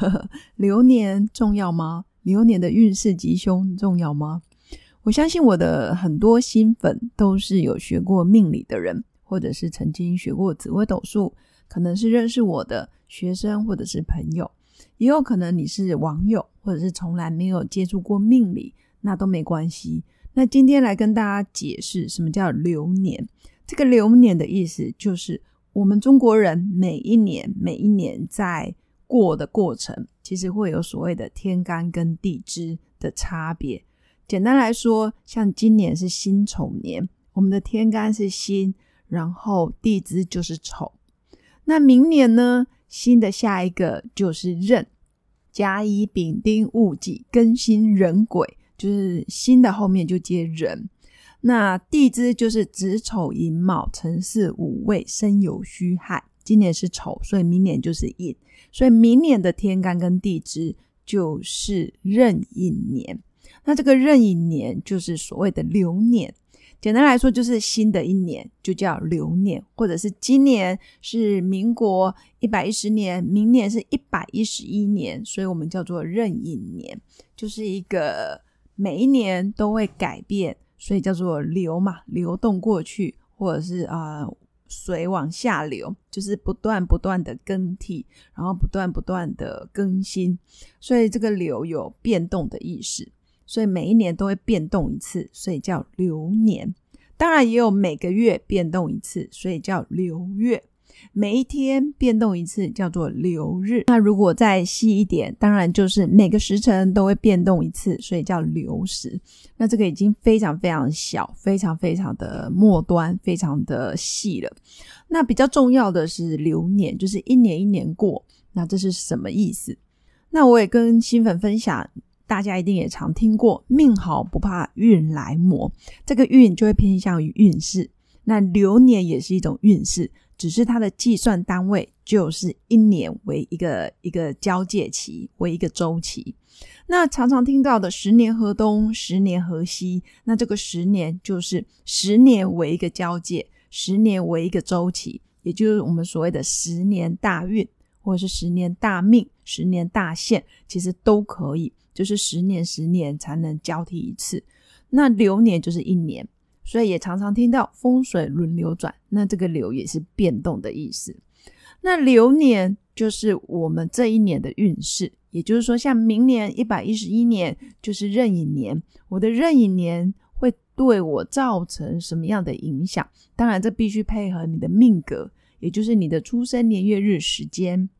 流年重要吗？流年的运势吉凶重要吗？我相信我的很多新粉都是有学过命理的人，或者是曾经学过紫微斗数，可能是认识我的学生或者是朋友，也有可能你是网友，或者是从来没有接触过命理，那都没关系。那今天来跟大家解释什么叫流年。这个流年的意思就是。我们中国人每一年每一年在过的过程，其实会有所谓的天干跟地支的差别。简单来说，像今年是辛丑年，我们的天干是辛，然后地支就是丑。那明年呢，新的下一个就是壬，甲乙丙丁戊己庚辛壬癸，就是新的后面就接壬。那地支就是子丑寅卯辰巳午未申酉戌亥，今年是丑，所以明年就是寅，所以明年的天干跟地支就是壬寅年。那这个壬寅年就是所谓的流年，简单来说就是新的一年就叫流年，或者是今年是民国一百一十年，明年是一百一十一年，所以我们叫做壬寅年，就是一个每一年都会改变。所以叫做流嘛，流动过去，或者是啊水往下流，就是不断不断的更替，然后不断不断的更新。所以这个流有变动的意思，所以每一年都会变动一次，所以叫流年。当然也有每个月变动一次，所以叫流月。每一天变动一次，叫做流日。那如果再细一点，当然就是每个时辰都会变动一次，所以叫流时。那这个已经非常非常小，非常非常的末端，非常的细了。那比较重要的是流年，就是一年一年过。那这是什么意思？那我也跟新粉分享，大家一定也常听过“命好不怕运来磨”，这个运就会偏向于运势。那流年也是一种运势。只是它的计算单位就是一年为一个一个交界期，为一个周期。那常常听到的十年河东，十年河西，那这个十年就是十年为一个交界，十年为一个周期，也就是我们所谓的十年大运，或者是十年大命、十年大限，其实都可以，就是十年十年才能交替一次。那流年就是一年。所以也常常听到风水轮流转，那这个流也是变动的意思。那流年就是我们这一年的运势，也就是说，像明年一百一十一年就是壬寅年，我的壬寅年会对我造成什么样的影响？当然，这必须配合你的命格，也就是你的出生年月日时间、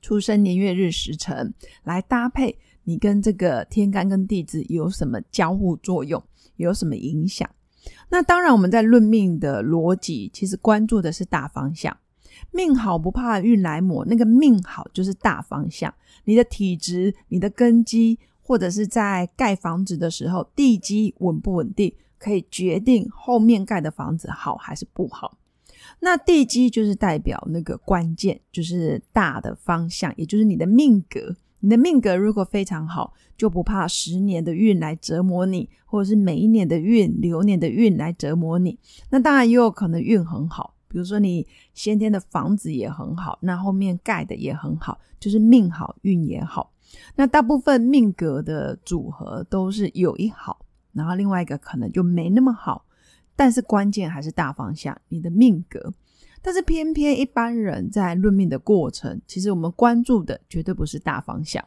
出生年月日时辰来搭配，你跟这个天干跟地支有什么交互作用，有什么影响？那当然，我们在论命的逻辑，其实关注的是大方向。命好不怕运来磨，那个命好就是大方向。你的体质、你的根基，或者是在盖房子的时候，地基稳不稳定，可以决定后面盖的房子好还是不好。那地基就是代表那个关键，就是大的方向，也就是你的命格。你的命格如果非常好，就不怕十年的运来折磨你，或者是每一年的运、流年的运来折磨你。那当然也有可能运很好，比如说你先天的房子也很好，那后面盖的也很好，就是命好运也好。那大部分命格的组合都是有一好，然后另外一个可能就没那么好，但是关键还是大方向，你的命格。但是偏偏一般人在论命的过程，其实我们关注的绝对不是大方向，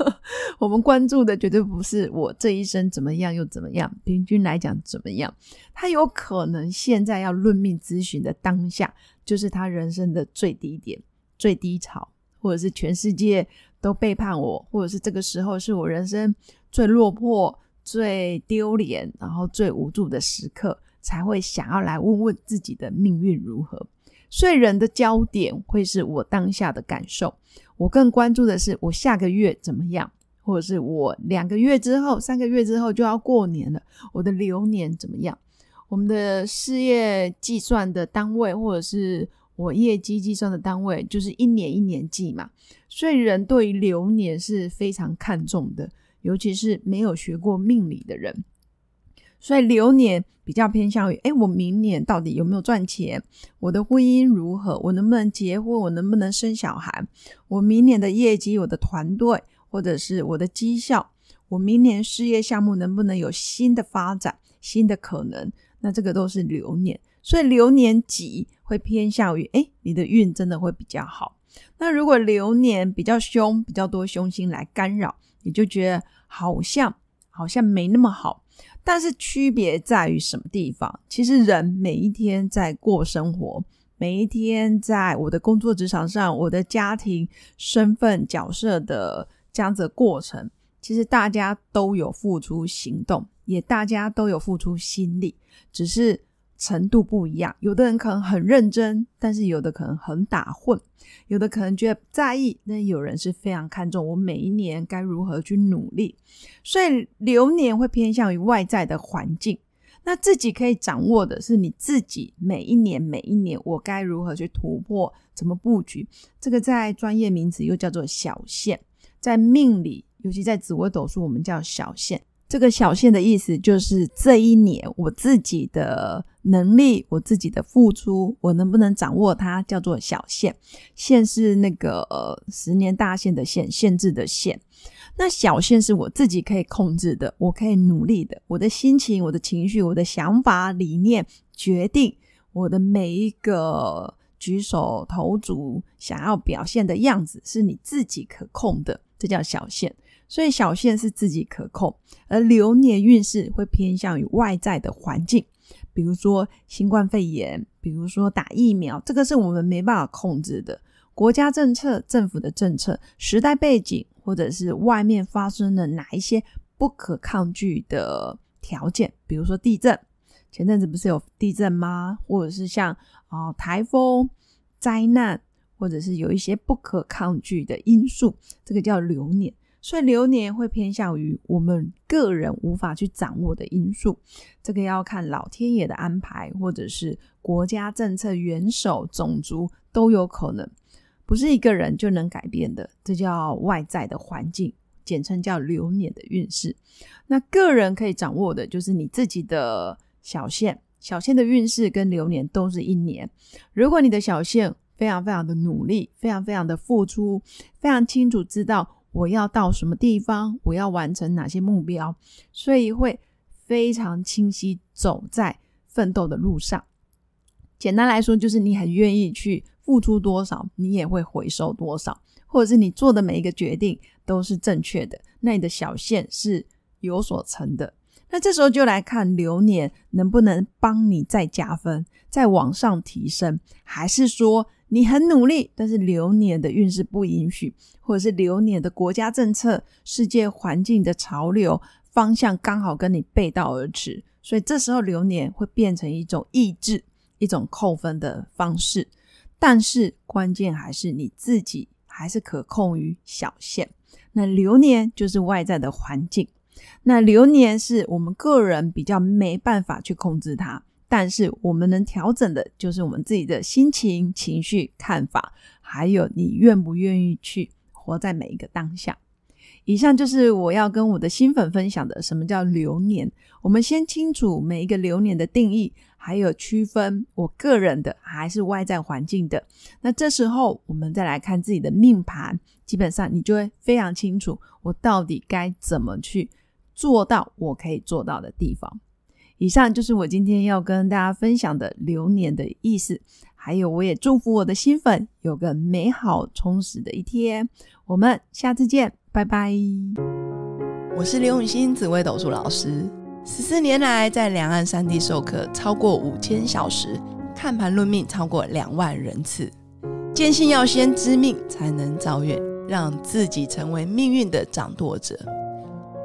我们关注的绝对不是我这一生怎么样又怎么样，平均来讲怎么样。他有可能现在要论命咨询的当下，就是他人生的最低点、最低潮，或者是全世界都背叛我，或者是这个时候是我人生最落魄、最丢脸，然后最无助的时刻，才会想要来问问自己的命运如何。所以人的焦点会是我当下的感受，我更关注的是我下个月怎么样，或者是我两个月之后、三个月之后就要过年了，我的流年怎么样？我们的事业计算的单位，或者是我业绩计算的单位，就是一年一年计嘛。所以人对于流年是非常看重的，尤其是没有学过命理的人。所以流年比较偏向于，哎，我明年到底有没有赚钱？我的婚姻如何？我能不能结婚？我能不能生小孩？我明年的业绩，我的团队，或者是我的绩效，我明年事业项目能不能有新的发展、新的可能？那这个都是流年。所以流年吉会偏向于，哎，你的运真的会比较好。那如果流年比较凶，比较多凶星来干扰，你就觉得好像好像没那么好。但是区别在于什么地方？其实人每一天在过生活，每一天在我的工作职场上，我的家庭身份角色的这样子过程，其实大家都有付出行动，也大家都有付出心力，只是。程度不一样，有的人可能很认真，但是有的可能很打混，有的可能觉得在意，那有人是非常看重我每一年该如何去努力。所以流年会偏向于外在的环境，那自己可以掌握的是你自己每一年每一年我该如何去突破，怎么布局。这个在专业名词又叫做小线，在命理，尤其在紫微斗数，我们叫小线。这个小线的意思就是这一年我自己的能力，我自己的付出，我能不能掌握它，叫做小线。线是那个十年大限的限，限制的限。那小线是我自己可以控制的，我可以努力的。我的心情、我的情绪、我的想法、理念，决定我的每一个举手投足，想要表现的样子，是你自己可控的，这叫小线。所以小线是自己可控，而流年运势会偏向于外在的环境，比如说新冠肺炎，比如说打疫苗，这个是我们没办法控制的。国家政策、政府的政策、时代背景，或者是外面发生的哪一些不可抗拒的条件，比如说地震，前阵子不是有地震吗？或者是像啊台风、灾难，或者是有一些不可抗拒的因素，这个叫流年。所以流年会偏向于我们个人无法去掌握的因素，这个要看老天爷的安排，或者是国家政策、元首、种族都有可能，不是一个人就能改变的。这叫外在的环境，简称叫流年的运势。那个人可以掌握的就是你自己的小线，小线的运势跟流年都是一年。如果你的小线非常非常的努力，非常非常的付出，非常清楚知道。我要到什么地方？我要完成哪些目标？所以会非常清晰，走在奋斗的路上。简单来说，就是你很愿意去付出多少，你也会回收多少，或者是你做的每一个决定都是正确的。那你的小线是有所成的。那这时候就来看流年能不能帮你再加分，再往上提升，还是说？你很努力，但是流年的运势不允许，或者是流年的国家政策、世界环境的潮流方向刚好跟你背道而驰，所以这时候流年会变成一种抑制、一种扣分的方式。但是关键还是你自己还是可控于小限。那流年就是外在的环境，那流年是我们个人比较没办法去控制它。但是我们能调整的，就是我们自己的心情、情绪、看法，还有你愿不愿意去活在每一个当下。以上就是我要跟我的新粉分享的，什么叫流年。我们先清楚每一个流年的定义，还有区分我个人的还是外在环境的。那这时候我们再来看自己的命盘，基本上你就会非常清楚，我到底该怎么去做到我可以做到的地方。以上就是我今天要跟大家分享的流年的意思，还有我也祝福我的新粉有个美好充实的一天。我们下次见，拜拜。我是刘永新紫薇斗数老师，十四年来在两岸三地授课超过五千小时，看盘论命超过两万人次，坚信要先知命才能造运，让自己成为命运的掌舵者。